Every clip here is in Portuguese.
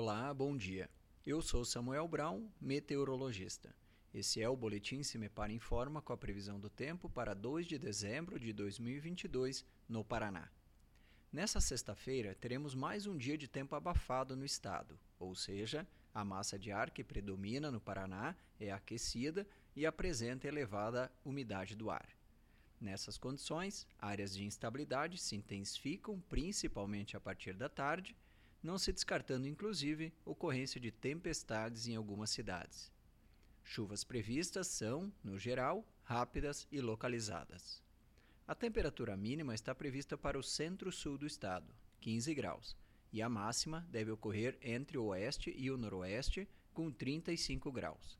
Olá, bom dia. Eu sou Samuel Brown, meteorologista. Esse é o Boletim Cimepar Informa com a previsão do tempo para 2 de dezembro de 2022 no Paraná. Nessa sexta-feira, teremos mais um dia de tempo abafado no estado, ou seja, a massa de ar que predomina no Paraná é aquecida e apresenta elevada umidade do ar. Nessas condições, áreas de instabilidade se intensificam principalmente a partir da tarde não se descartando inclusive ocorrência de tempestades em algumas cidades. Chuvas previstas são, no geral, rápidas e localizadas. A temperatura mínima está prevista para o centro-sul do estado, 15 graus, e a máxima deve ocorrer entre o oeste e o noroeste, com 35 graus.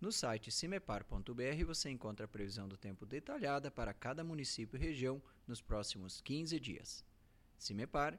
No site cimepar.br você encontra a previsão do tempo detalhada para cada município e região nos próximos 15 dias. Cimepar